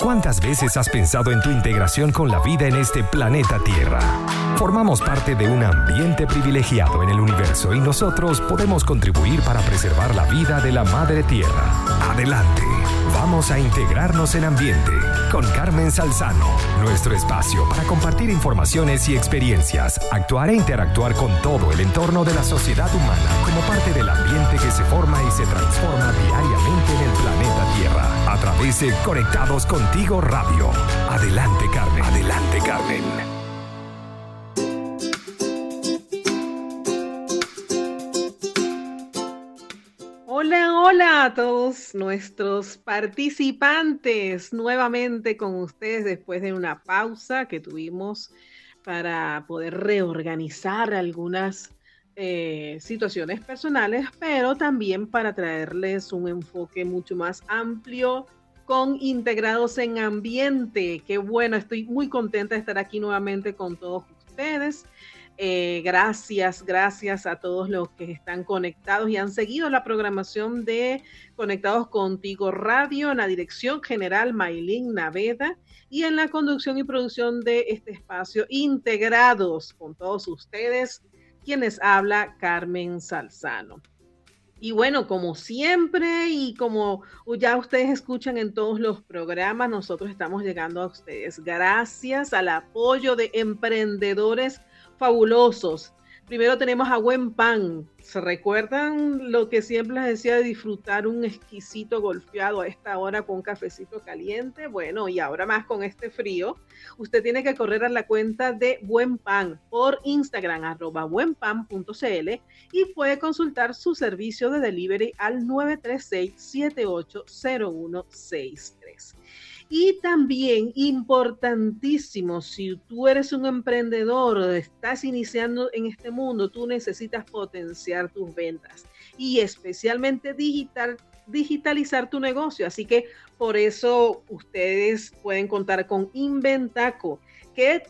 ¿Cuántas veces has pensado en tu integración con la vida en este planeta Tierra? Formamos parte de un ambiente privilegiado en el universo y nosotros podemos contribuir para preservar la vida de la Madre Tierra. Adelante, vamos a integrarnos en ambiente con Carmen Salzano, nuestro espacio para compartir informaciones y experiencias, actuar e interactuar con todo el entorno de la sociedad humana como parte del ambiente que se forma y se transforma diariamente en el planeta Tierra a través de Conectados Contigo Radio. Adelante Carmen, adelante Carmen. A todos nuestros participantes nuevamente con ustedes después de una pausa que tuvimos para poder reorganizar algunas eh, situaciones personales, pero también para traerles un enfoque mucho más amplio con integrados en ambiente. Qué bueno, estoy muy contenta de estar aquí nuevamente con todos ustedes. Eh, gracias, gracias a todos los que están conectados y han seguido la programación de Conectados Contigo Radio en la dirección general Maylin Naveda y en la conducción y producción de este espacio integrados con todos ustedes, quienes habla Carmen Salzano. Y bueno, como siempre y como ya ustedes escuchan en todos los programas, nosotros estamos llegando a ustedes gracias al apoyo de emprendedores fabulosos. Primero tenemos a Buen Pan. ¿Se recuerdan lo que siempre les decía de disfrutar un exquisito golpeado a esta hora con un cafecito caliente? Bueno, y ahora más con este frío, usted tiene que correr a la cuenta de Buen Pan por Instagram, arroba buenpan.cl y puede consultar su servicio de delivery al 936 780163. Y también importantísimo, si tú eres un emprendedor, estás iniciando en este mundo, tú necesitas potenciar tus ventas y especialmente digital, digitalizar tu negocio. Así que por eso ustedes pueden contar con Inventaco, que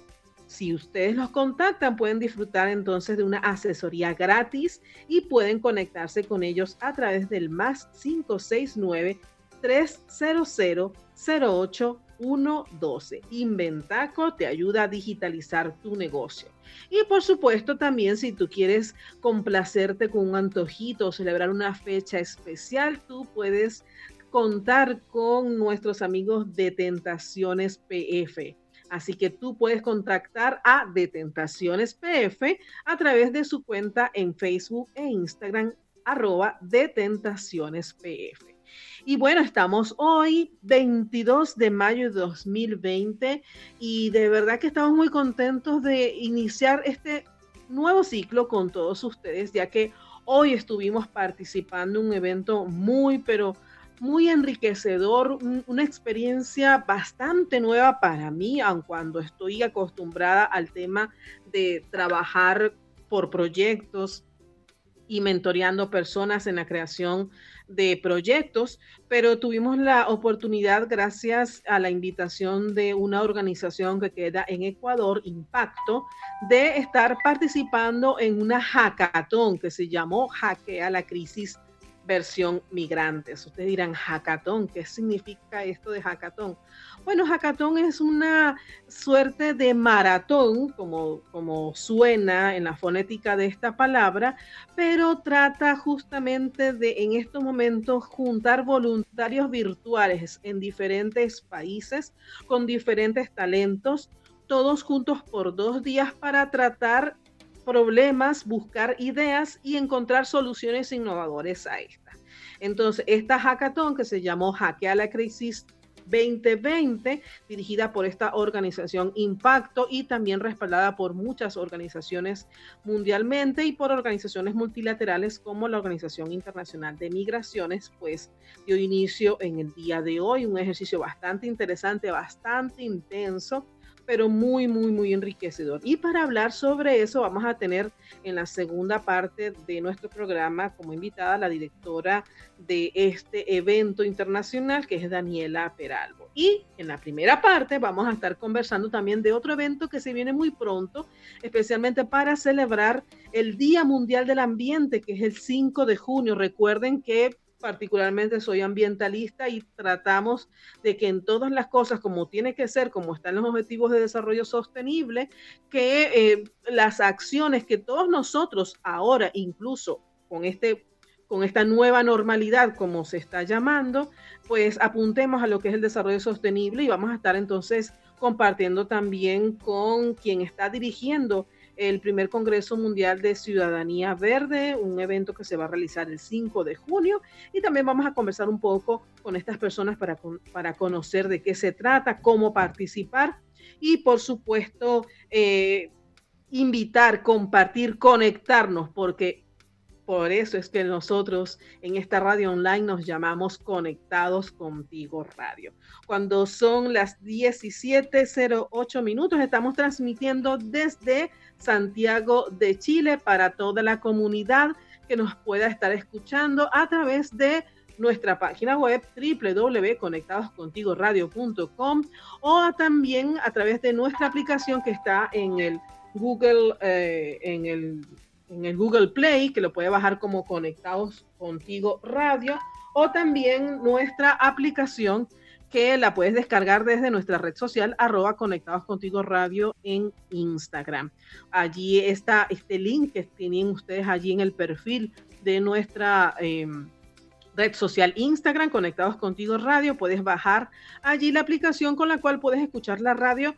si ustedes los contactan, pueden disfrutar entonces de una asesoría gratis y pueden conectarse con ellos a través del más 569 300 08112. Inventaco te ayuda a digitalizar tu negocio. Y por supuesto también si tú quieres complacerte con un antojito o celebrar una fecha especial, tú puedes contar con nuestros amigos de Tentaciones PF. Así que tú puedes contactar a De Tentaciones PF a través de su cuenta en Facebook e Instagram arroba de Tentaciones PF. Y bueno, estamos hoy 22 de mayo de 2020 y de verdad que estamos muy contentos de iniciar este nuevo ciclo con todos ustedes, ya que hoy estuvimos participando en un evento muy, pero muy enriquecedor, una experiencia bastante nueva para mí, aun cuando estoy acostumbrada al tema de trabajar por proyectos y mentoreando personas en la creación de proyectos, pero tuvimos la oportunidad, gracias a la invitación de una organización que queda en Ecuador, Impacto, de estar participando en una hackathon que se llamó Hackea la Crisis versión migrantes. Ustedes dirán, hackathon, ¿qué significa esto de hackathon? Bueno, hackathon es una suerte de maratón, como, como suena en la fonética de esta palabra, pero trata justamente de en estos momentos juntar voluntarios virtuales en diferentes países con diferentes talentos, todos juntos por dos días para tratar problemas, buscar ideas y encontrar soluciones innovadoras a esta. Entonces, esta hackathon que se llamó Hackea la Crisis 2020, dirigida por esta organización Impacto y también respaldada por muchas organizaciones mundialmente y por organizaciones multilaterales como la Organización Internacional de Migraciones, pues dio inicio en el día de hoy, un ejercicio bastante interesante, bastante intenso pero muy, muy, muy enriquecedor. Y para hablar sobre eso, vamos a tener en la segunda parte de nuestro programa como invitada la directora de este evento internacional, que es Daniela Peralvo. Y en la primera parte vamos a estar conversando también de otro evento que se viene muy pronto, especialmente para celebrar el Día Mundial del Ambiente, que es el 5 de junio. Recuerden que particularmente soy ambientalista y tratamos de que en todas las cosas, como tiene que ser, como están los objetivos de desarrollo sostenible, que eh, las acciones que todos nosotros ahora, incluso con este con esta nueva normalidad, como se está llamando, pues apuntemos a lo que es el desarrollo sostenible y vamos a estar entonces compartiendo también con quien está dirigiendo el primer Congreso Mundial de Ciudadanía Verde, un evento que se va a realizar el 5 de junio. Y también vamos a conversar un poco con estas personas para, para conocer de qué se trata, cómo participar y, por supuesto, eh, invitar, compartir, conectarnos, porque por eso es que nosotros en esta radio online nos llamamos Conectados Contigo Radio. Cuando son las 17.08 minutos, estamos transmitiendo desde Santiago de Chile para toda la comunidad que nos pueda estar escuchando a través de nuestra página web www.conectadoscontigoradio.com o también a través de nuestra aplicación que está en el Google, eh, en el en el Google Play, que lo puede bajar como Conectados Contigo Radio, o también nuestra aplicación que la puedes descargar desde nuestra red social arroba Conectados Contigo Radio en Instagram. Allí está este link que tienen ustedes allí en el perfil de nuestra em, red social Instagram, Conectados Contigo Radio. Puedes bajar allí la aplicación con la cual puedes escuchar la radio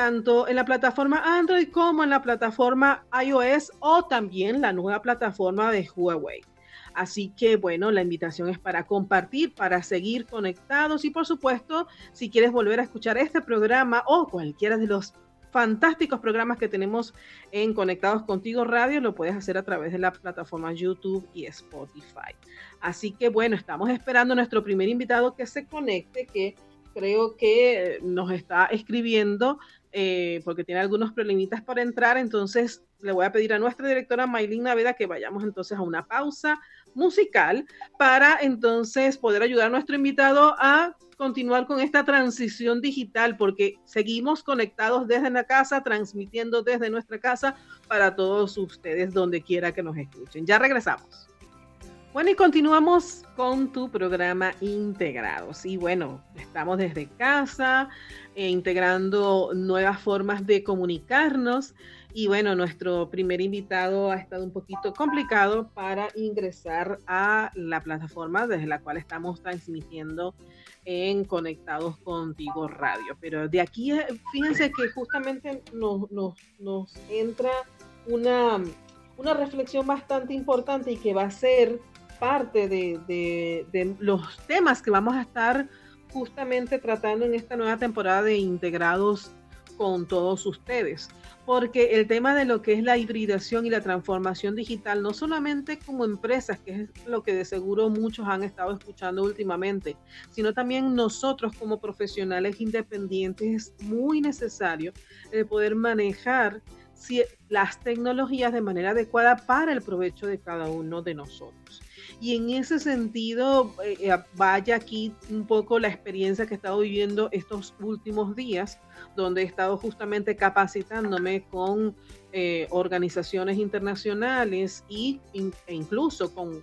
tanto en la plataforma Android como en la plataforma iOS o también la nueva plataforma de Huawei. Así que bueno, la invitación es para compartir, para seguir conectados y por supuesto, si quieres volver a escuchar este programa o cualquiera de los fantásticos programas que tenemos en Conectados Contigo Radio, lo puedes hacer a través de la plataforma YouTube y Spotify. Así que bueno, estamos esperando a nuestro primer invitado que se conecte, que creo que nos está escribiendo eh, porque tiene algunos problemitas para entrar, entonces le voy a pedir a nuestra directora Maylin Naveda que vayamos entonces a una pausa musical para entonces poder ayudar a nuestro invitado a continuar con esta transición digital, porque seguimos conectados desde la casa, transmitiendo desde nuestra casa para todos ustedes donde quiera que nos escuchen. Ya regresamos. Bueno, y continuamos con tu programa Integrados. Y bueno, estamos desde casa, eh, integrando nuevas formas de comunicarnos. Y bueno, nuestro primer invitado ha estado un poquito complicado para ingresar a la plataforma desde la cual estamos transmitiendo en Conectados Contigo Radio. Pero de aquí, eh, fíjense que justamente nos, nos entra una, una reflexión bastante importante y que va a ser parte de, los temas que vamos a estar justamente tratando en esta nueva temporada de integrados con todos ustedes, porque el tema de lo que es la hibridación y la transformación digital, no solamente como empresas, que es lo que de seguro muchos han estado escuchando últimamente, sino también nosotros como profesionales independientes, es muy necesario el poder manejar las tecnologías de manera adecuada para el provecho de cada uno de nosotros. Y en ese sentido, eh, eh, vaya aquí un poco la experiencia que he estado viviendo estos últimos días, donde he estado justamente capacitándome con eh, organizaciones internacionales y, e incluso con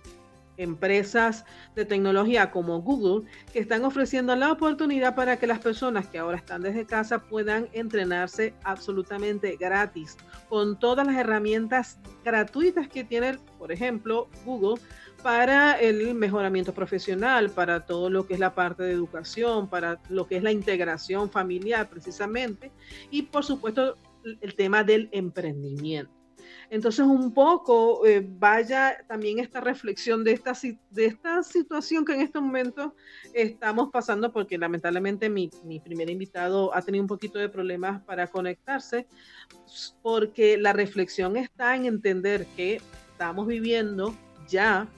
empresas de tecnología como Google que están ofreciendo la oportunidad para que las personas que ahora están desde casa puedan entrenarse absolutamente gratis con todas las herramientas gratuitas que tiene, por ejemplo, Google para el mejoramiento profesional, para todo lo que es la parte de educación, para lo que es la integración familiar precisamente, y por supuesto el tema del emprendimiento. Entonces, un poco eh, vaya también esta reflexión de esta, de esta situación que en este momento estamos pasando, porque lamentablemente mi, mi primer invitado ha tenido un poquito de problemas para conectarse, porque la reflexión está en entender que estamos viviendo ya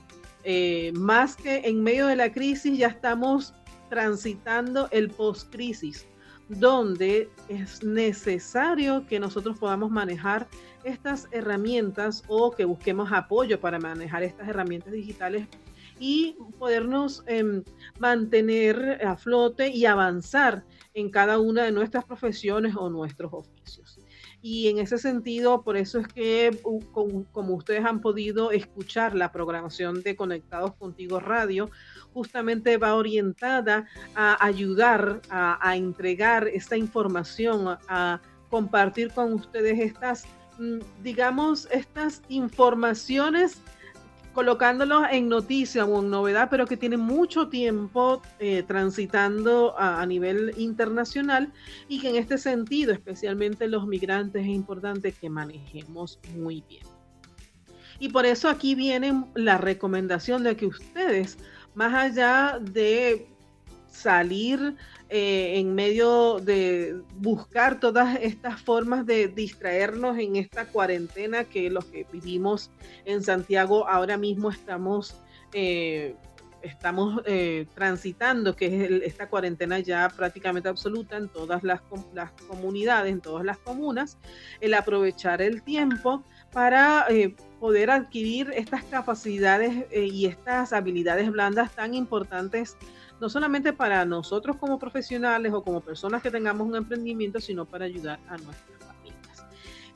eh, más que en medio de la crisis, ya estamos transitando el post-crisis, donde es necesario que nosotros podamos manejar estas herramientas o que busquemos apoyo para manejar estas herramientas digitales y podernos em, mantener a flote y avanzar en cada una de nuestras profesiones o nuestros oficios. Y en ese sentido, por eso es que, como, ustedes han podido escuchar la programación de Conectados Contigo Radio, justamente va orientada a ayudar a, entregar esta información, a compartir con ustedes estas, mm, digamos, estas informaciones colocándolos en noticia o en novedad, pero que tienen mucho tiempo eh, transitando a, nivel internacional y que en este sentido, especialmente los migrantes, es importante que manejemos muy bien. Y por eso aquí viene la recomendación de que ustedes, más allá de salir eh, en medio de buscar todas estas formas de distraernos en esta cuarentena que los que vivimos en Santiago ahora mismo estamos, eh, estamos eh, transitando, que es esta cuarentena ya prácticamente absoluta en todas las, las, comunidades, en todas las comunas, el aprovechar el tiempo para poder adquirir estas capacidades y estas habilidades blandas tan importantes no solamente para nosotros como profesionales o como personas que tengamos un emprendimiento, sino para ayudar a nuestras familias.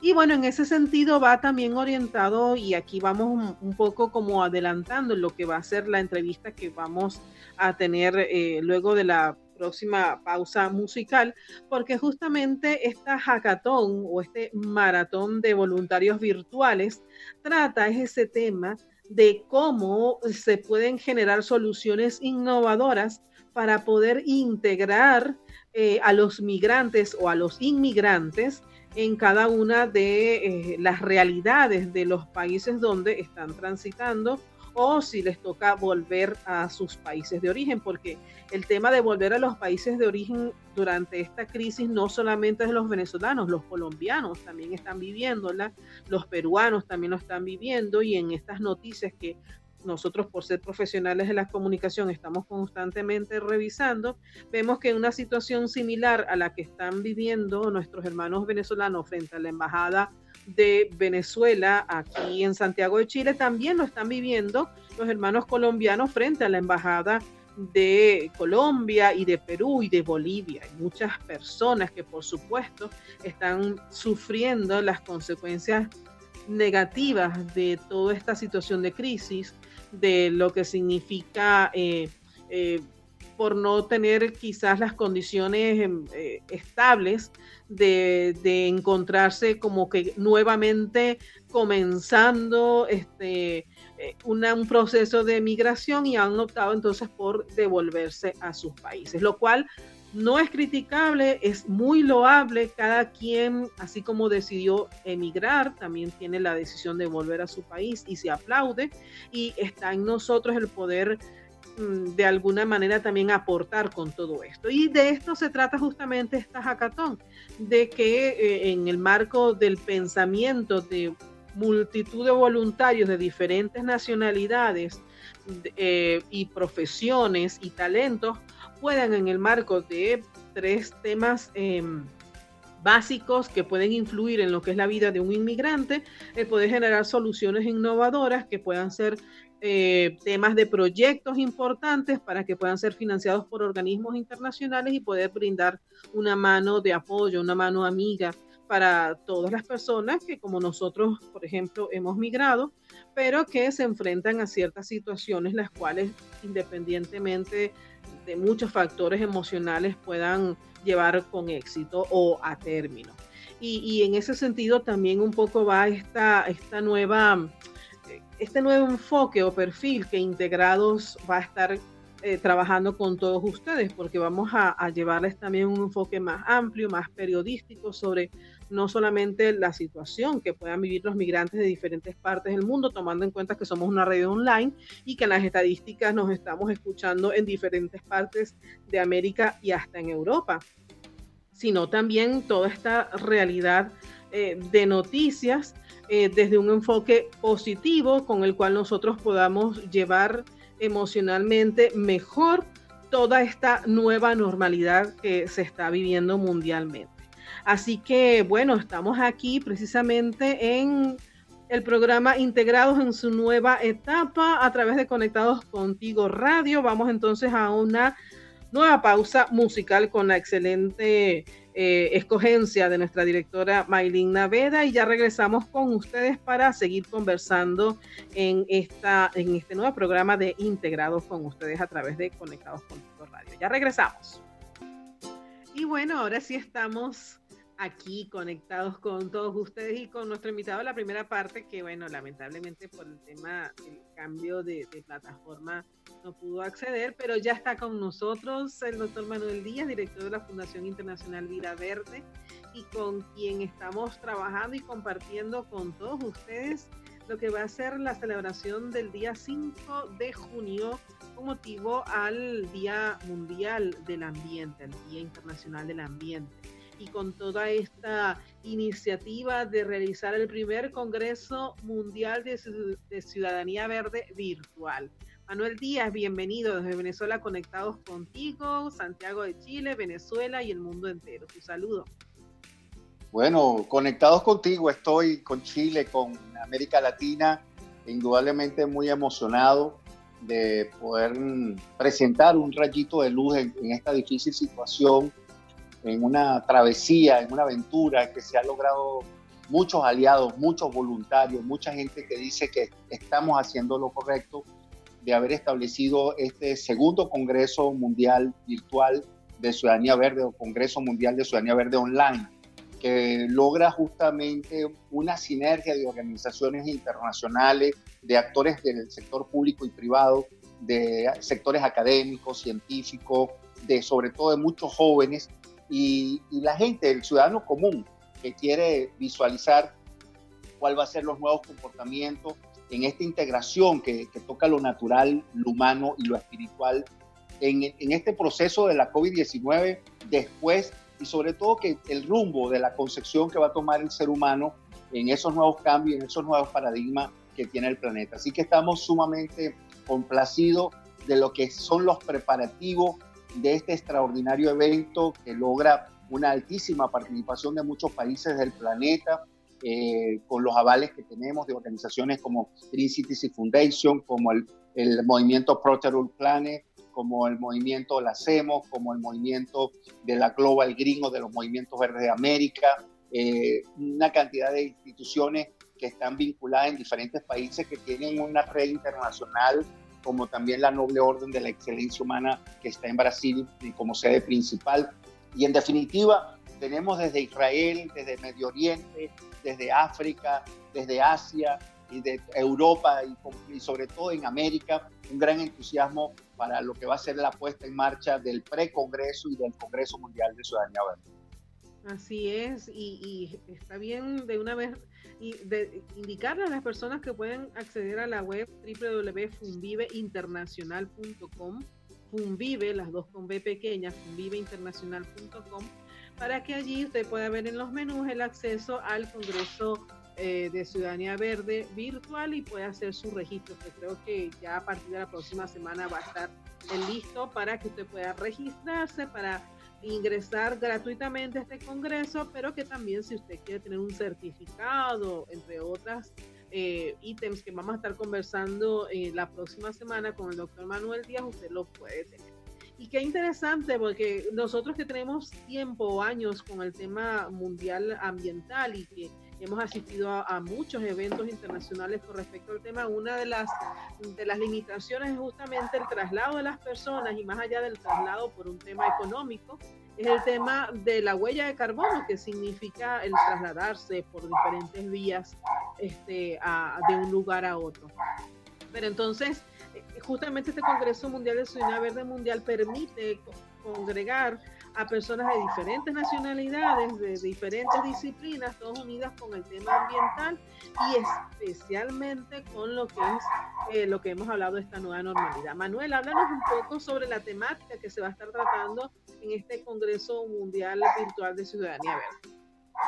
Y bueno, en ese sentido va también orientado y aquí vamos un, poco como adelantando lo que va a ser la entrevista que vamos a tener eh, luego de la próxima pausa musical, porque justamente esta hackathon o este maratón de voluntarios virtuales trata ese tema de cómo se pueden generar soluciones innovadoras para poder integrar eh, a los migrantes o a los inmigrantes en cada una de eh, las realidades de los países donde están transitando o si les toca volver a sus países de origen, porque el tema de volver a los países de origen durante esta crisis no solamente es los venezolanos, los colombianos también están viviéndola, los peruanos también lo están viviendo y en estas noticias que nosotros por ser profesionales de la comunicación estamos constantemente revisando, vemos que una situación similar a la que están viviendo nuestros hermanos venezolanos frente a la embajada de Venezuela aquí en Santiago de Chile también lo están viviendo los hermanos colombianos frente a la embajada de Colombia y de Perú y de Bolivia. Hay muchas personas que por supuesto están sufriendo las consecuencias negativas de toda esta situación de crisis, de lo que significa eh, eh, por no tener quizás las condiciones em, eh, estables de, encontrarse como que nuevamente comenzando este, eh, un proceso de migración y han optado entonces por devolverse a sus países, lo cual no es criticable, es muy loable. Cada quien, así como decidió emigrar, también tiene la decisión de volver a su país y se aplaude. Y está en nosotros el poder de alguna manera también aportar con todo esto. Y de esto se trata justamente esta hackathon, de que eh, en el marco del pensamiento de multitud de voluntarios de diferentes nacionalidades eh, y profesiones y talentos puedan en el marco de tres temas em, básicos que pueden influir en lo que es la vida de un inmigrante, el poder generar soluciones innovadoras que puedan ser eh, temas de proyectos importantes para que puedan ser financiados por organismos internacionales y poder brindar una mano de apoyo, una mano amiga para todas las personas que como nosotros, por ejemplo, hemos migrado, pero que se enfrentan a ciertas situaciones las cuales independientemente de muchos factores emocionales puedan llevar con éxito o a término. Y, y en ese sentido también un poco va esta, esta nueva este nuevo enfoque o perfil que Integrados va a estar eh, trabajando con todos ustedes, porque vamos a, llevarles también un enfoque más amplio, más periodístico sobre no solamente la situación que puedan vivir los migrantes de diferentes partes del mundo, tomando en cuenta que somos una red online y que en las estadísticas nos estamos escuchando en diferentes partes de América y hasta en Europa, sino también toda esta realidad eh, de noticias eh, desde un enfoque positivo con el cual nosotros podamos llevar emocionalmente mejor toda esta nueva normalidad que se está viviendo mundialmente. Así que bueno, estamos aquí precisamente en el programa Integrados en su nueva etapa a través de Conectados Contigo Radio. Vamos entonces a una nueva pausa musical con la excelente eh, escogencia de nuestra directora Maylin Naveda y ya regresamos con ustedes para seguir conversando en, esta, en este nuevo programa de Integrados con ustedes a través de Conectados con Radio. Ya regresamos. Y bueno, ahora sí estamos aquí conectados con todos ustedes y con nuestro invitado la primera parte que bueno lamentablemente por el tema del cambio de, plataforma no pudo acceder pero ya está con nosotros el doctor Manuel Díaz director de la Fundación Internacional Vida Verde y con quien estamos trabajando y compartiendo con todos ustedes lo que va a ser la celebración del día 5 de junio con motivo al Día Mundial del Ambiente, el Día Internacional del Ambiente y con toda esta iniciativa de realizar el primer Congreso Mundial de, Ciudadanía Verde virtual. Manuel Díaz, bienvenido desde Venezuela Conectados contigo, Santiago de Chile, Venezuela y el mundo entero. Tu saludo. Bueno, conectados contigo, estoy con Chile, con América Latina, indudablemente muy emocionado de poder presentar un rayito de luz en esta difícil situación en una travesía, en una aventura que se ha logrado muchos aliados, muchos voluntarios, mucha gente que dice que estamos haciendo lo correcto de haber establecido este segundo Congreso Mundial Virtual de Ciudadanía Verde o Congreso Mundial de Ciudadanía Verde Online, que logra justamente una sinergia de organizaciones internacionales, de actores del sector público y privado, de sectores académicos, científicos, de sobre todo de muchos jóvenes y, la gente, el ciudadano común que quiere visualizar cuál va a ser los nuevos comportamientos en esta integración que, toca lo natural, lo humano y lo espiritual en, en este proceso de la COVID-19 después y sobre todo que el rumbo de la concepción que va a tomar el ser humano en esos nuevos cambios, en esos nuevos paradigmas que tiene el planeta. Así que estamos sumamente complacidos de lo que son los preparativos de este extraordinario evento que logra una altísima participación de muchos países del planeta, eh, con los avales que tenemos de organizaciones como Green Cities Foundation, como el, el movimiento Protector Planet, como el movimiento La Hacemos, como el movimiento de la Global Green o de los movimientos verdes de América, eh, una cantidad de instituciones que están vinculadas en diferentes países que tienen una red internacional como también la Noble Orden de la Excelencia Humana que está en Brasil como sede principal. Y en definitiva, tenemos desde Israel, desde Medio Oriente, desde África, desde Asia y de Europa y, sobre todo en América, un gran entusiasmo para lo que va a ser la puesta en marcha del pre-congreso y del Congreso Mundial de Ciudadanía Verde. Así es, y, y está bien de una vez y de indicarle a las personas que pueden acceder a la web www.funviveinternacional.com, Funvive, las dos con B pequeñas, funviveinternacional.com, para que allí usted pueda ver en los menús el acceso al Congreso eh, de Ciudadanía Verde virtual y pueda hacer su registro, que creo que ya a partir de la próxima semana va a estar listo para que usted pueda registrarse, para ingresar gratuitamente a este congreso, pero que también si usted quiere tener un certificado, entre otras eh, ítems que vamos a estar conversando eh, la próxima semana con el doctor Manuel Díaz, usted lo puede tener. Y qué interesante, porque nosotros que tenemos tiempo, años con el tema mundial ambiental y que hemos asistido a, muchos eventos internacionales con respecto al tema. Una de las, de las limitaciones es justamente el traslado de las personas y más allá del traslado por un tema económico, es el tema de la huella de carbono, que significa el trasladarse por diferentes vías este, de un lugar a otro. Pero entonces, eh, justamente este Congreso Mundial de Ciudadanía Verde Mundial permite congregar a personas de diferentes nacionalidades, de diferentes disciplinas, todas unidas con el tema ambiental y especialmente con lo que es eh, lo que hemos hablado de esta nueva normalidad. Manuel, háblanos un poco sobre la temática que se va a estar tratando en este Congreso Mundial Virtual de Ciudadanía Verde.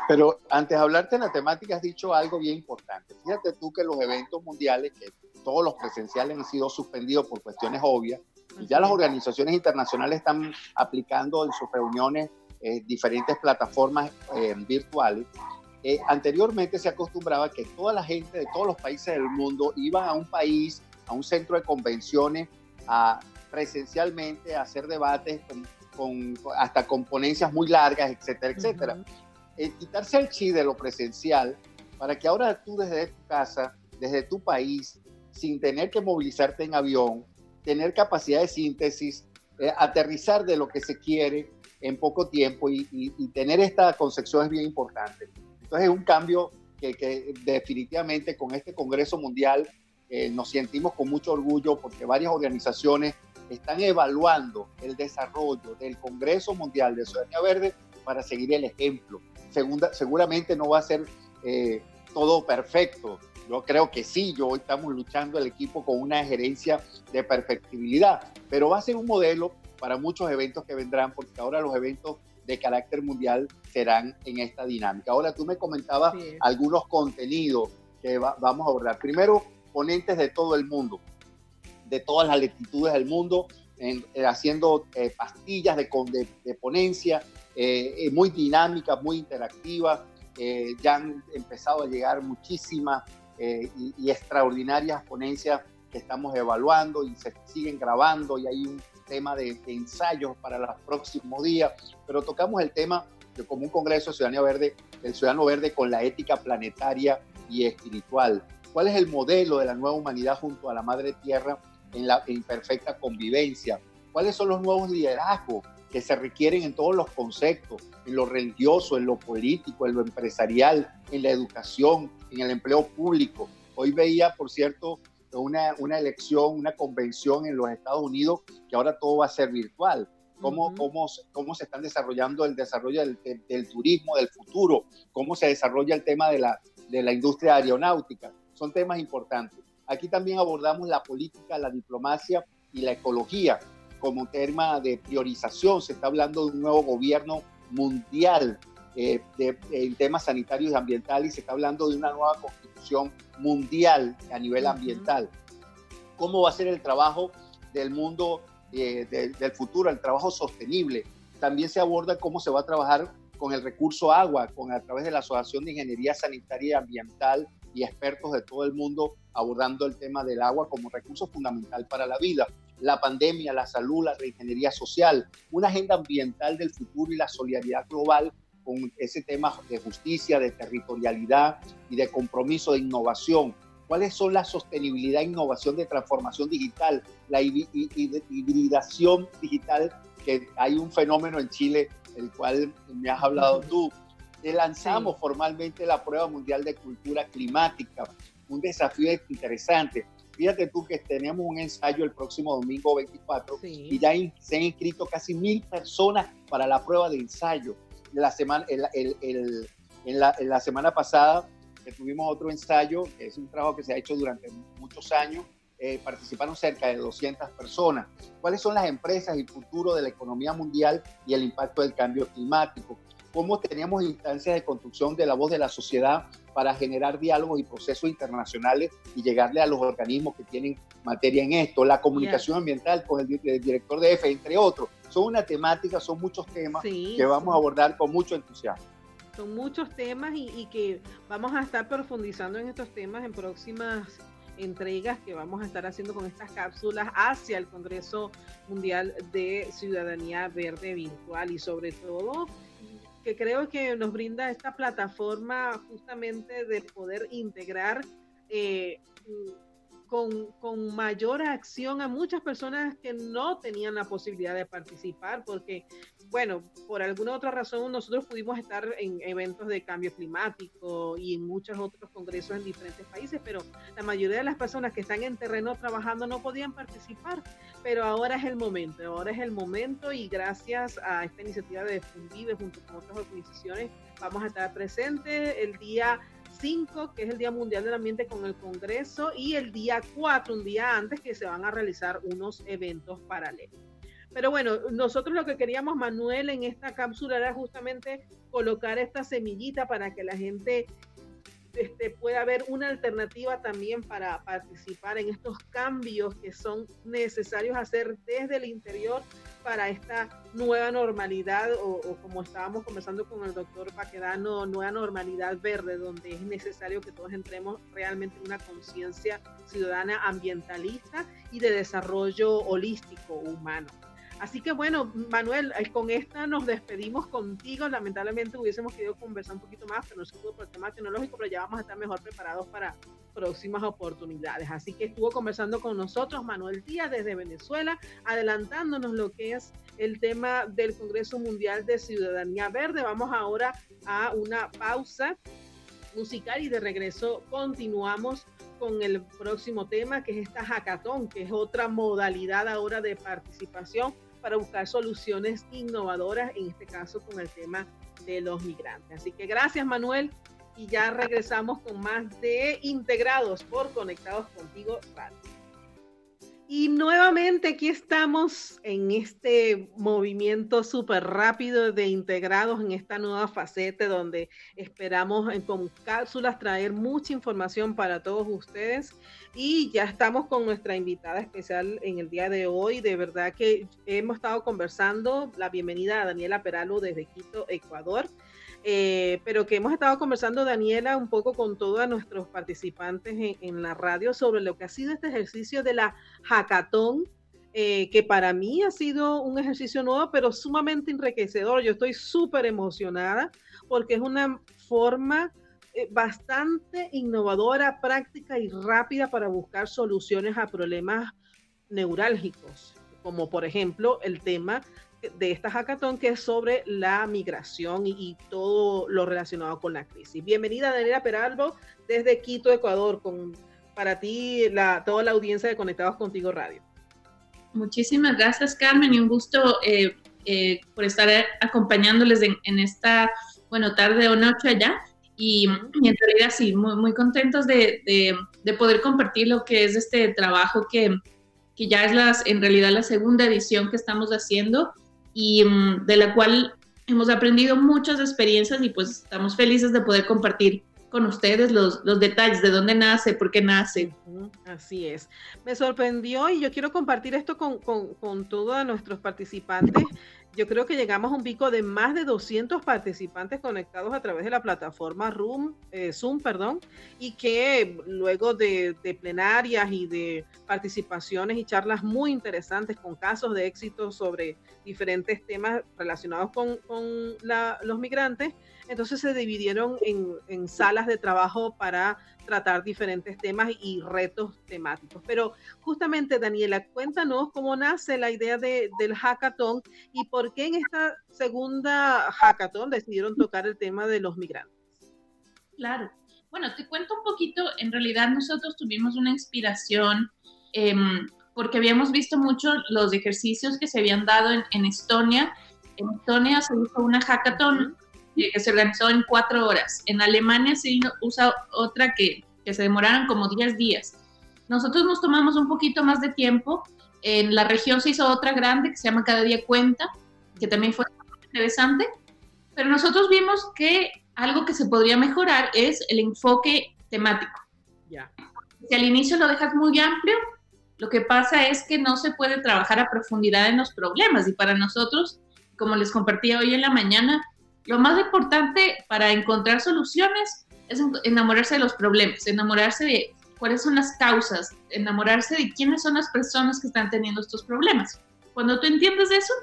Pero antes de hablarte de la temática, has dicho algo bien importante. Fíjate tú que los eventos mundiales, que todos los presenciales han sido suspendidos por cuestiones obvias, ya las organizaciones internacionales están aplicando en sus reuniones eh, diferentes plataformas eh, virtuales. Eh, anteriormente se acostumbraba que toda la gente de todos los países del mundo iba a un país, a un centro de convenciones, a presencialmente, hacer debates con, hasta con ponencias muy largas, etcétera, etcétera. Eh, quitarse el chi de lo presencial para que ahora tú desde tu casa, desde tu país, sin tener que movilizarte en avión, tener capacidad de síntesis, eh, aterrizar de lo que se quiere en poco tiempo y, tener esta concepción es bien importante. Entonces es un cambio que, definitivamente con este Congreso Mundial eh, nos sentimos con mucho orgullo porque varias organizaciones están evaluando el desarrollo del Congreso Mundial de Ciudadanía Verde para seguir el ejemplo. Seguramente no va a ser eh, todo perfecto. Yo creo que sí, yo hoy estamos luchando el equipo con una gerencia de perfectibilidad, pero va a ser un modelo para muchos eventos que vendrán, porque ahora los eventos de carácter mundial serán en esta dinámica. Ahora tú me comentabas algunos contenidos que vamos a abordar. Primero, ponentes de todo el mundo, de todas las latitudes del mundo, eh, haciendo eh, pastillas de, de, ponencia, eh, muy dinámicas, muy interactivas. ya han empezado a llegar muchísimas y, y extraordinarias ponencias que estamos evaluando y se siguen grabando y hay un tema de, ensayos para los próximos días, pero tocamos el tema de como un Congreso de Ciudadanía Verde, el Ciudadano Verde con la ética planetaria y espiritual. ¿Cuál es el modelo de la nueva humanidad junto a la Madre Tierra en la imperfecta convivencia? ¿Cuáles son los nuevos liderazgos que se requieren en todos los conceptos, en lo religioso, en lo político, en lo empresarial, en la educación, en el empleo público? Hoy veía, por cierto, una, una elección, una convención en los Estados Unidos, que ahora todo va a ser virtual. Cómo, cómo, cómo, se están desarrollando el desarrollo del, del, turismo del futuro, cómo se desarrolla el tema de la, de la industria aeronáutica. Son temas importantes. Aquí también abordamos la política, la diplomacia y la ecología como tema de priorización. Se está hablando de un nuevo gobierno mundial eh, en temas sanitarios y ambientales y se está hablando de una nueva constitución mundial a nivel ambiental. ¿Cómo va a ser el trabajo del mundo eh, del futuro, el trabajo sostenible? También se aborda cómo se va a trabajar con el recurso agua, con a través de la Asociación de Ingeniería Sanitaria y Ambiental y expertos de todo el mundo abordando el tema del agua como recurso fundamental para la vida. La pandemia, la salud, la reingeniería social, una agenda ambiental del futuro y la solidaridad global con ese tema de justicia, de territorialidad y de compromiso de innovación. ¿Cuáles son la sostenibilidad, innovación de transformación digital, la hibridación digital, que hay un fenómeno en Chile, el cual me has hablado tú? lanzamos formalmente la prueba mundial de cultura climática, un desafío interesante. Fíjate tú que tenemos un ensayo el próximo domingo 24 y ya se han inscrito casi mil personas para la prueba de ensayo la semana, el, el, en, la, en la semana pasada que tuvimos otro ensayo, que es un trabajo que se ha hecho durante muchos años, eh, participaron cerca de 200 personas. ¿Cuáles son las empresas y el futuro de la economía mundial y el impacto del cambio climático? ¿Cómo teníamos instancias de construcción de la voz de la sociedad para generar diálogos y procesos internacionales y llegarle a los organismos que tienen materia en esto? La comunicación ambiental con el, el director de EFE, entre otros son una temática, son muchos temas que vamos a abordar con mucho entusiasmo. Son muchos temas y, que vamos a estar profundizando en estos temas en próximas entregas que vamos a estar haciendo con estas cápsulas hacia el Congreso Mundial de Ciudadanía Verde Virtual y sobre todo que creo que nos brinda esta plataforma justamente de poder integrar eh, con, con, mayor acción a muchas personas que no tenían la posibilidad de participar, porque, bueno, por alguna otra razón nosotros pudimos estar en eventos de cambio climático y en muchos otros congresos en diferentes países, pero la mayoría de las personas que están en terreno trabajando no podían participar, pero ahora es el momento, ahora es el momento y gracias a esta iniciativa de Fundive junto con otras organizaciones vamos a estar presentes. El día 5, que es el Día Mundial del Ambiente con el Congreso, y el día 4, un día antes, que se van a realizar unos eventos paralelos. Pero bueno, nosotros lo que queríamos, Manuel, en esta cápsula era justamente colocar esta semillita para que la gente este, pueda haber una alternativa también para participar en estos cambios que son necesarios hacer desde el interior para esta nueva normalidad o, como estábamos conversando con el doctor Paquedano, nueva normalidad verde, donde es necesario que todos entremos realmente en una conciencia ciudadana ambientalista y de desarrollo holístico humano. Así que bueno, Manuel, eh, con esta nos despedimos contigo. Lamentablemente hubiésemos querido conversar un poquito más, pero no se por el tema tecnológico, pero ya vamos a estar mejor preparados para próximas oportunidades. Así que estuvo conversando con nosotros Manuel Díaz desde Venezuela, adelantándonos lo que es el tema del Congreso Mundial de Ciudadanía Verde. Vamos ahora a una pausa musical y de regreso continuamos con el próximo tema, que es esta hackathon, que es otra modalidad ahora de participación para buscar soluciones innovadoras, en este caso con el tema de los migrantes. Así que gracias Manuel y ya regresamos con más de Integrados por Conectados Contigo Radio. Y nuevamente aquí estamos en este movimiento súper rápido de integrados en esta nueva faceta donde esperamos con cápsulas traer mucha información para todos ustedes. Y ya estamos con nuestra invitada especial en el día de hoy. De verdad que hemos estado conversando. La bienvenida a Daniela Peralo desde Quito, Ecuador. Eh, pero que hemos estado conversando, Daniela, un poco con todos nuestros participantes en, la radio sobre lo que ha sido este ejercicio de la hackathon, eh, que para mí ha sido un ejercicio nuevo, pero sumamente enriquecedor. Yo estoy súper emocionada porque es una forma eh, bastante innovadora, práctica y rápida para buscar soluciones a problemas neurálgicos, como por ejemplo el tema de esta hackathon que es sobre la migración y, todo lo relacionado con la crisis. Bienvenida Daniela Peralbo desde Quito, Ecuador, con para ti la, toda la audiencia de Conectados Contigo Radio. Muchísimas gracias Carmen y un gusto eh, eh, por estar acompañándoles en, esta, bueno, tarde o noche allá. Y, en realidad sí, muy, muy contentos de, de, poder compartir lo que es este trabajo que, que ya es las, en realidad la segunda edición que estamos haciendo y mm, de la cual hemos aprendido muchas experiencias y pues estamos felices de poder compartir con ustedes los, los, detalles de dónde nace, por qué nace. Así es. Me sorprendió y yo quiero compartir esto con, con, con todos nuestros participantes yo creo que llegamos a un pico de más de 200 participantes conectados a través de la plataforma Room, eh, Zoom, perdón, y que luego de, plenarias y de participaciones y charlas muy interesantes con casos de éxito sobre diferentes temas relacionados con, los migrantes, entonces se dividieron en, en salas de trabajo para tratar diferentes temas y retos temáticos. Pero justamente, Daniela, cuéntanos cómo nace la idea de, del hackathon y por qué en esta segunda hackathon decidieron tocar el tema de los migrantes. Claro. Bueno, te cuento un poquito. En realidad nosotros tuvimos una inspiración em, porque habíamos visto mucho los ejercicios que se habían dado en, en Estonia. En Estonia se hizo una hackathon que se organizó en cuatro horas. En Alemania se usa otra que, que se demoraron como 10 días. Nosotros nos tomamos un poquito más de tiempo. En la región se hizo otra grande que se llama Cada Día Cuenta, que también fue interesante. Pero nosotros vimos que algo que se podría mejorar es el enfoque temático. Ya. Si al inicio lo dejas muy amplio, lo que pasa es que no se puede trabajar a profundidad en los problemas. Y para nosotros, como les compartí hoy en la mañana, lo más importante para encontrar soluciones es enamorarse de los problemas, enamorarse de cuáles son las causas, enamorarse de quiénes son las personas que están teniendo estos problemas. Cuando tú entiendes eso,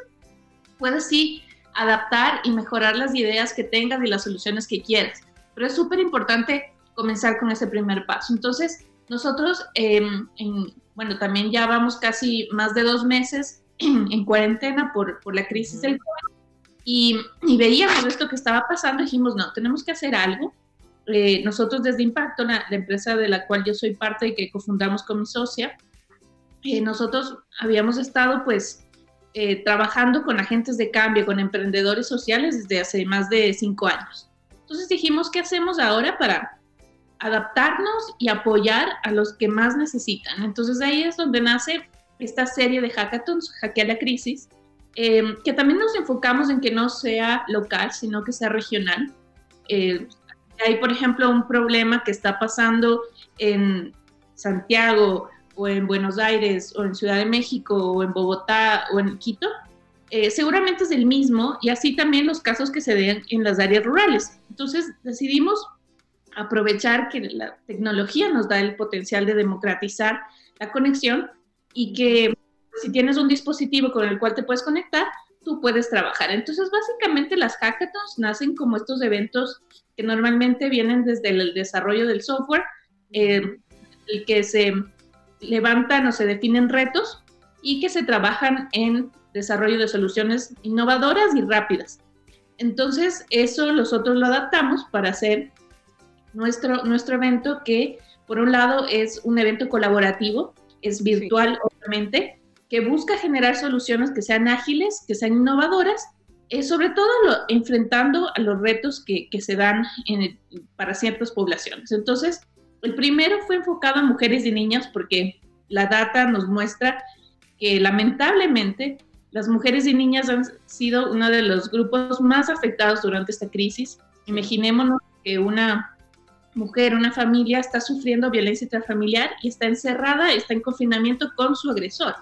puedes sí adaptar y mejorar las ideas que tengas y las soluciones que quieras. Pero es súper importante comenzar con ese primer paso. Entonces, nosotros, em, bueno, también ya vamos casi más de dos meses en, cuarentena por, por, la crisis del COVID y, veíamos esto que estaba pasando y dijimos, no, tenemos que hacer algo. Eh, nosotros desde Impacto, la, empresa de la cual yo soy parte y que cofundamos con mi socia, eh, nosotros habíamos estado pues eh, trabajando con agentes de cambio, con emprendedores sociales desde hace más de cinco años. Entonces dijimos, ¿qué hacemos ahora para adaptarnos y apoyar a los que más necesitan? Entonces ahí es donde nace esta serie de hackathons, Hackea la Crisis, que también nos enfocamos en que no sea local, sino que sea regional. hay, por ejemplo, un problema que está pasando en Santiago o en Buenos Aires o en Ciudad de México o en Bogotá o en Quito, eh, seguramente es el mismo y así también los casos que se den en las áreas rurales. Entonces decidimos aprovechar que la tecnología nos da el potencial de democratizar la conexión y que si tienes un dispositivo con el cual te puedes conectar, tú puedes trabajar. Entonces, básicamente las hackathons nacen como estos eventos que normalmente vienen desde el desarrollo del software, eh, el que se levantan o se definen retos y que se trabajan en desarrollo de soluciones innovadoras y rápidas. Entonces, eso nosotros lo adaptamos para hacer nuestro, nuestro evento que, por un lado, es un evento colaborativo, es virtual, obviamente, que busca generar soluciones que sean ágiles, que sean innovadoras, eh, sobre todo enfrentando a los retos que, se dan para ciertas poblaciones. Entonces, el primero fue enfocado a mujeres y niñas porque la data nos muestra que lamentablemente las mujeres y niñas han sido uno de los grupos más afectados durante esta crisis. Imaginémonos que una mujer, una familia está sufriendo violencia intrafamiliar y está encerrada, está en confinamiento con su agresor.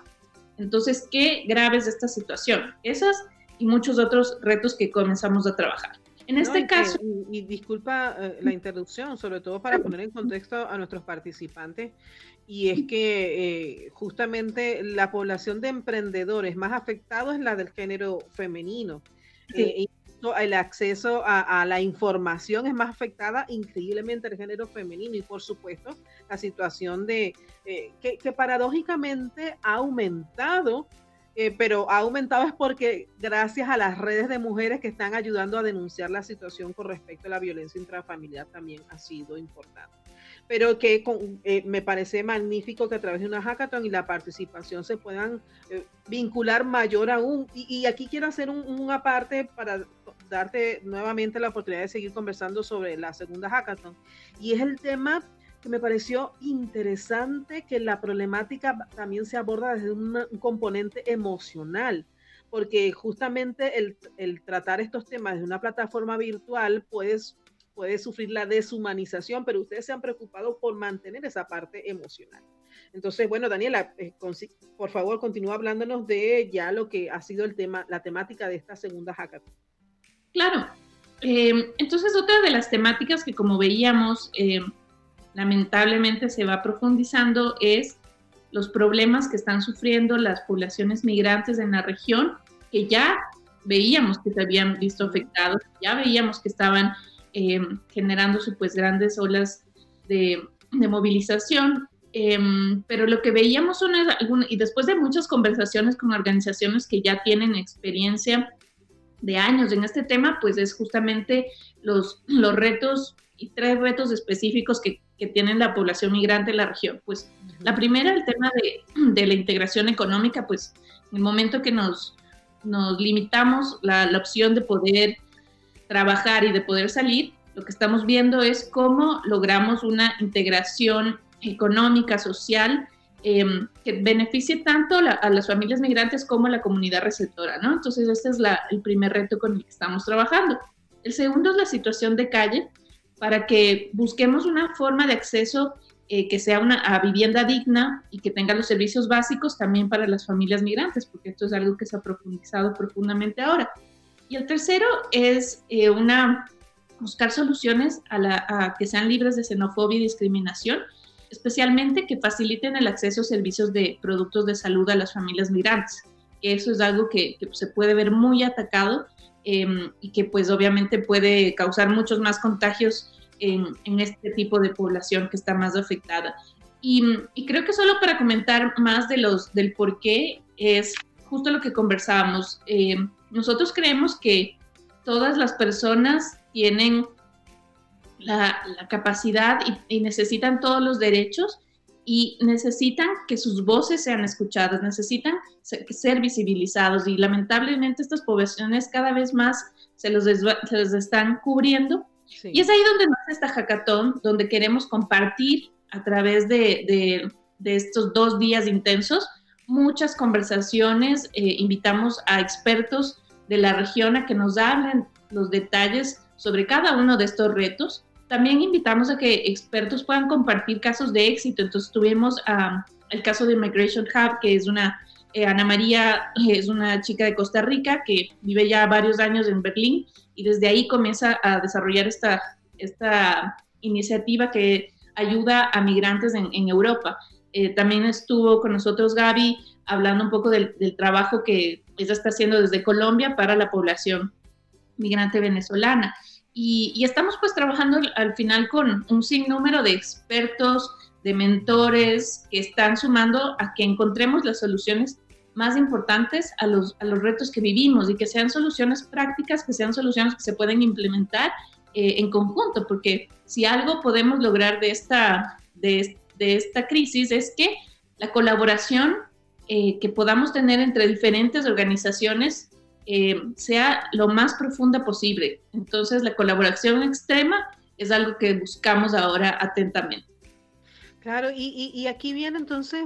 Entonces, qué grave es esta situación. Esas y muchos otros retos que comenzamos a trabajar. En este caso... y, disculpa eh, la interrupción, sobre todo para poner en contexto a nuestros participantes, y es que eh, justamente la población de emprendedores más afectados es la del género femenino. Eh, el acceso a, la información es más afectada increíblemente el género femenino y por supuesto la situación de que, que, paradójicamente ha aumentado eh, pero ha aumentado es porque gracias a las redes de mujeres que están ayudando a denunciar la situación con respecto a la violencia intrafamiliar también ha sido importante. Pero que eh, me parece magnífico que a través de una hackathon y la participación se puedan eh, vincular mayor aún. Y, aquí quiero hacer un, una parte para darte nuevamente la oportunidad de seguir conversando sobre la segunda hackathon. Y es el tema que me pareció interesante que la problemática también se aborda desde un, componente emocional, porque justamente el, el, tratar estos temas desde una plataforma virtual puedes, puede sufrir la deshumanización, pero ustedes se han preocupado por mantener esa parte emocional. Entonces, bueno, Daniela, eh, por favor, continúa hablándonos de ya lo que ha sido el tema, la temática de esta segunda hackathon. Claro. Eh, entonces, otra de las temáticas que como veíamos, eh, lamentablemente se va profundizando es los problemas que están sufriendo las poblaciones migrantes en la región, que ya veíamos que se habían visto afectados, ya veíamos que estaban eh, generándose pues grandes olas de, movilización, em, pero lo que veíamos son algunas, y después de muchas conversaciones con organizaciones que ya tienen experiencia de años en este tema, pues es justamente los, los retos y tres retos específicos que que tienen la población migrante en la región. Pues la primera, el tema de, de la integración económica, pues en el momento que nos, nos limitamos la, la, opción de poder trabajar y de poder salir, lo que estamos viendo es cómo logramos una integración económica, social, em, que beneficie tanto a las familias migrantes como a la comunidad receptora, ¿no? Entonces, este es la, el primer reto con el que estamos trabajando. El segundo es la situación de calle, para que busquemos una forma de acceso eh, que sea una a vivienda digna y que tenga los servicios básicos también para las familias migrantes, porque esto es algo que se ha profundizado profundamente ahora. Y el tercero es eh, una buscar soluciones a, la, que sean libres de xenofobia y discriminación, especialmente que faciliten el acceso a servicios de productos de salud a las familias migrantes. Eso es algo que, se puede ver muy atacado Em, y que pues obviamente puede causar muchos más contagios en, este tipo de población que está más afectada. Y, creo que solo para comentar más de los, del por qué es justo lo que conversábamos. Em, nosotros creemos que todas las personas tienen la, capacidad y, necesitan todos los derechos y necesitan que sus voces sean escuchadas, necesitan ser, visibilizados y lamentablemente estas poblaciones cada vez más se los, se están cubriendo. Y es ahí donde nace esta hackathon, donde queremos compartir a través de, de, estos dos días intensos muchas conversaciones, eh, invitamos a expertos de la región a que nos hablen los detalles sobre cada uno de estos retos también invitamos a que expertos puedan compartir casos de éxito. Entonces tuvimos el caso de Migration Hub, que es una, eh, Ana María es una chica de Costa Rica que vive ya varios años en Berlín y desde ahí comienza a desarrollar esta, esta iniciativa que ayuda a migrantes en, Europa. Eh, también estuvo con nosotros Gaby hablando un poco del, trabajo que ella está haciendo desde Colombia para la población migrante venezolana. Y, estamos pues trabajando al final con un sinnúmero de expertos, de mentores que están sumando a que encontremos las soluciones más importantes a los, a los retos que vivimos y que sean soluciones prácticas, que sean soluciones que se pueden implementar eh, en conjunto, porque si algo podemos lograr de esta, de, de esta crisis es que la colaboración eh, que podamos tener entre diferentes organizaciones eh, sea lo más profunda posible. Entonces, la colaboración extrema es algo que buscamos ahora atentamente. Claro, y, aquí viene entonces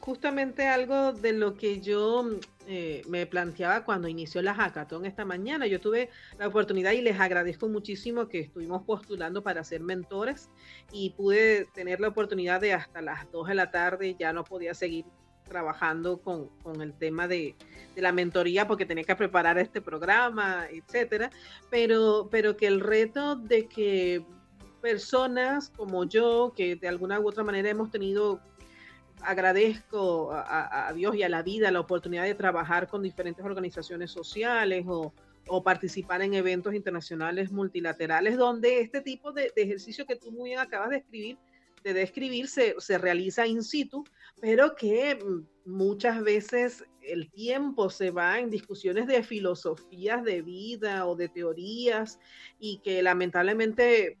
justamente algo de lo que yo eh, me planteaba cuando inició la hackathon esta mañana. Yo tuve la oportunidad y les agradezco muchísimo que estuvimos postulando para ser mentores y pude tener la oportunidad de hasta las 2 de la tarde, ya no podía seguir trabajando con, con el tema de, de, la mentoría porque tenía que preparar este programa, etcétera, pero, pero que el reto de que personas como yo, que de alguna u otra manera hemos tenido agradezco a, Dios y a la vida la oportunidad de trabajar con diferentes organizaciones sociales o, participar en eventos internacionales multilaterales donde este tipo de, ejercicio que tú muy bien acabas de escribir, de describir, se, realiza in situ, pero que mm, muchas veces el tiempo se va en discusiones de filosofías de vida o de teorías y que lamentablemente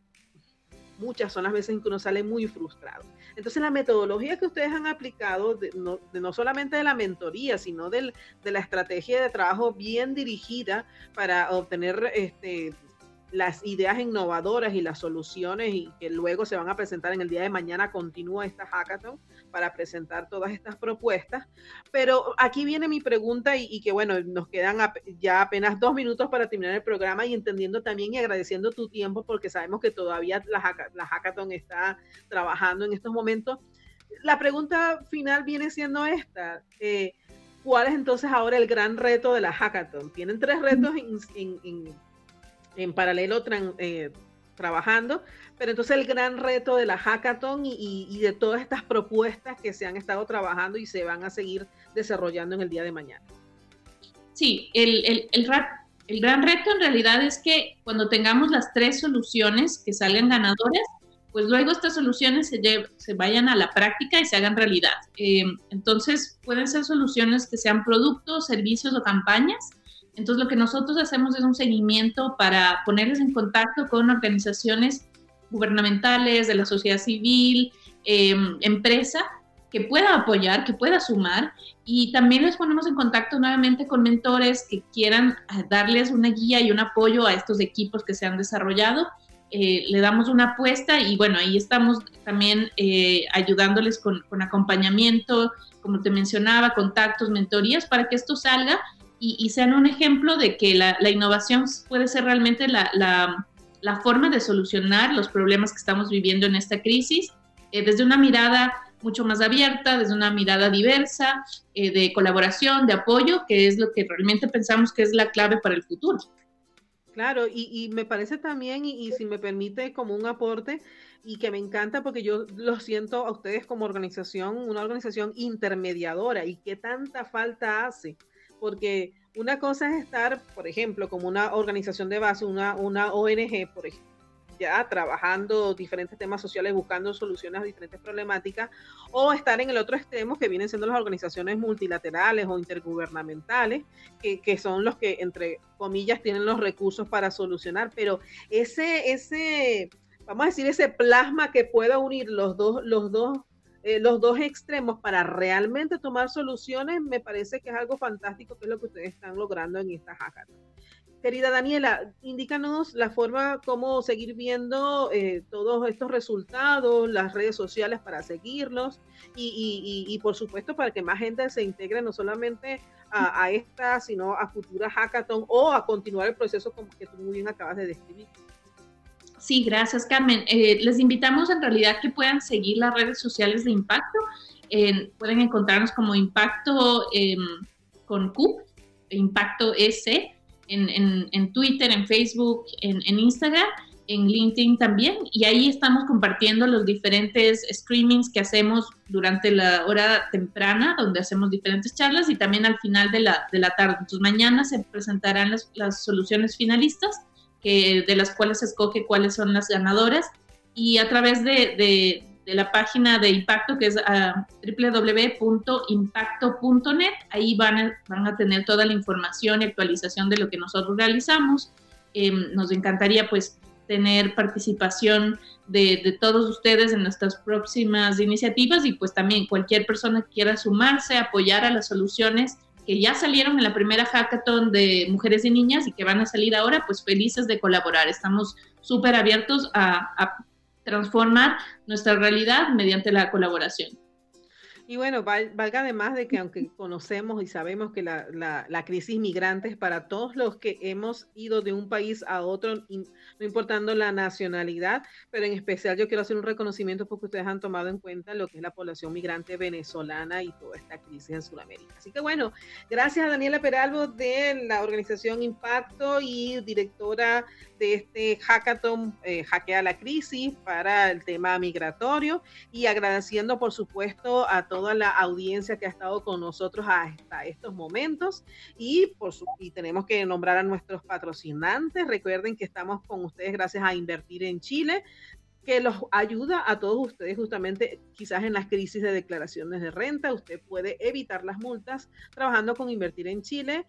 muchas son las veces en que uno sale muy frustrado. Entonces, la metodología que ustedes han aplicado, de, no, solamente de la mentoría, sino de la estrategia de trabajo bien dirigida para obtener este, las ideas innovadoras y las soluciones y que luego se van a presentar en el día de mañana, continúa esta hackathon para presentar todas estas propuestas. Pero aquí viene mi pregunta y, que bueno, nos quedan ya apenas dos minutos para terminar el programa y entendiendo también y agradeciendo tu tiempo porque sabemos que todavía la, hackathon está trabajando en estos momentos. La pregunta final viene siendo esta. Eh, ¿Cuál es entonces ahora el gran reto de la hackathon? Tienen tres retos en, en paralelo eh, trabajando, pero entonces el gran reto de la hackathon y, de todas estas propuestas que se han estado trabajando y se van a seguir desarrollando en el día de mañana. Sí, el, el, el, el gran reto en realidad es que cuando tengamos las tres soluciones que salgan ganadoras, pues luego estas soluciones se, se vayan a la práctica y se hagan realidad. Eh, entonces pueden ser soluciones que sean productos, servicios o campañas entonces, lo que nosotros hacemos es un seguimiento para ponerles en contacto con organizaciones gubernamentales, de la sociedad civil, em, empresa, que pueda apoyar, que pueda sumar. Y también les ponemos en contacto nuevamente con mentores que quieran eh, darles una guía y un apoyo a estos equipos que se han desarrollado. Eh, le damos una apuesta y bueno, ahí estamos también eh, ayudándoles con, con acompañamiento, como te mencionaba, contactos, mentorías, para que esto salga y, sean un ejemplo de que la, innovación puede ser realmente la, la, forma de solucionar los problemas que estamos viviendo en esta crisis eh, desde una mirada mucho más abierta, desde una mirada diversa, eh, de colaboración, de apoyo, que es lo que realmente pensamos que es la clave para el futuro. Claro, y, y me parece también, y, y, si me permite como un aporte, y que me encanta porque yo lo siento a ustedes como organización, una organización intermediadora, y qué tanta falta hace porque una cosa es estar, por ejemplo, como una organización de base, una, una ONG, por ejemplo, ya trabajando diferentes temas sociales, buscando soluciones a diferentes problemáticas, o estar en el otro extremo que vienen siendo las organizaciones multilaterales o intergubernamentales, que, que son los que, entre comillas, tienen los recursos para solucionar, pero ese, ese, vamos a decir, ese plasma que pueda unir los dos, los dos eh, los dos extremos para realmente tomar soluciones, me parece que es algo fantástico que es lo que ustedes están logrando en esta hackathon. Querida Daniela, indícanos la forma cómo seguir viendo eh, todos estos resultados, las redes sociales para seguirlos y, y, por supuesto para que más gente se integre no solamente a, a, esta, sino a futuras hackathon o a continuar el proceso como que tú muy bien acabas de describir. Sí, gracias Carmen. Eh, les invitamos en realidad que puedan seguir las redes sociales de Impacto. pueden encontrarnos como Impacto em, con Q, Impacto S, en, Twitter, en Facebook, en, en Instagram en LinkedIn también y ahí estamos compartiendo los diferentes streamings que hacemos durante la hora temprana, donde hacemos diferentes charlas y también al final de la, de la tarde. Entonces mañana se presentarán las, las soluciones finalistas, que, de las cuales se escoge cuáles son las ganadoras y a través de, de, la página de Impacto, que es uh, www.impacto.net, ahí van a, van a tener toda la información y actualización de lo que nosotros realizamos. Em, nos encantaría pues tener participación de, todos ustedes en nuestras próximas iniciativas y pues también cualquier persona que quiera sumarse, apoyar a las soluciones que ya salieron en la primera hackathon de mujeres y niñas y que van a salir ahora, pues felices de colaborar. Estamos súper abiertos a, a transformar nuestra realidad mediante la colaboración. Y bueno, valga además de que aunque conocemos y sabemos que la, la, crisis migrante es para todos los que hemos ido de un país a otro, no importando la nacionalidad, pero en especial yo quiero hacer un reconocimiento porque ustedes han tomado en cuenta lo que es la población migrante venezolana y toda esta crisis en Sudamérica. Así que bueno, gracias a Daniela Peralvo de la organización Impacto y directora de este hackathon eh, Hackea la Crisis para el tema migratorio y agradeciendo por supuesto a toda la audiencia que ha estado con nosotros hasta estos momentos y, por su, y tenemos que nombrar a nuestros patrocinantes. Recuerden que estamos con ustedes gracias a Invertir en Chile que los ayuda a todos ustedes justamente quizás en las crisis de declaraciones de renta. Usted puede evitar las multas trabajando con Invertir en Chile.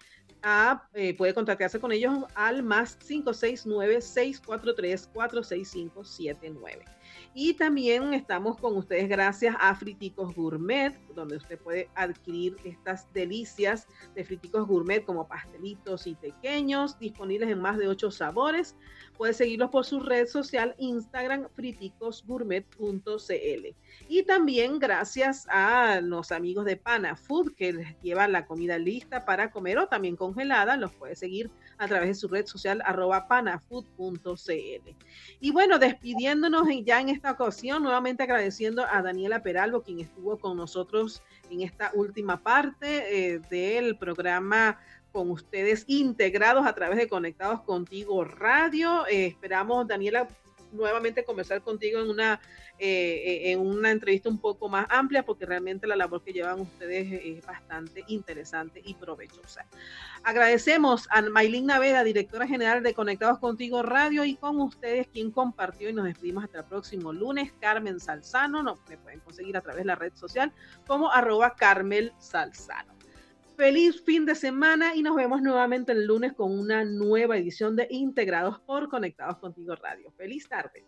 Eh, puede contactarse con ellos al más 569-643-46579. Y también estamos con ustedes gracias a Friticos Gourmet, donde usted puede adquirir estas delicias de friticos gourmet como pastelitos y pequeños, disponibles en más de ocho sabores. Puede seguirlos por su red social Instagram friticosgourmet.cl. Y también gracias a los amigos de Pana Food que les llevan la comida lista para comer o también congelada. Los puede seguir a través de su red social arroba panafood.cl. Y bueno, despidiéndonos ya en esta ocasión, nuevamente agradeciendo a Daniela Peralvo, quien estuvo con nosotros en esta última parte eh, del programa con ustedes integrados a través de Conectados Contigo Radio. Eh, esperamos, Daniela, nuevamente conversar contigo en una, eh, en una entrevista un poco más amplia, porque realmente la labor que llevan ustedes es bastante interesante y provechosa. Agradecemos a Maylin Naveda, directora general de Conectados Contigo Radio, y con ustedes quien compartió y nos despedimos hasta el próximo lunes, Carmen Salzano. Nos me pueden conseguir a través de la red social como arroba Carmel Salzano. Feliz fin de semana y nos vemos nuevamente el lunes con una nueva edición de Integrados por Conectados Contigo Radio. Feliz tarde.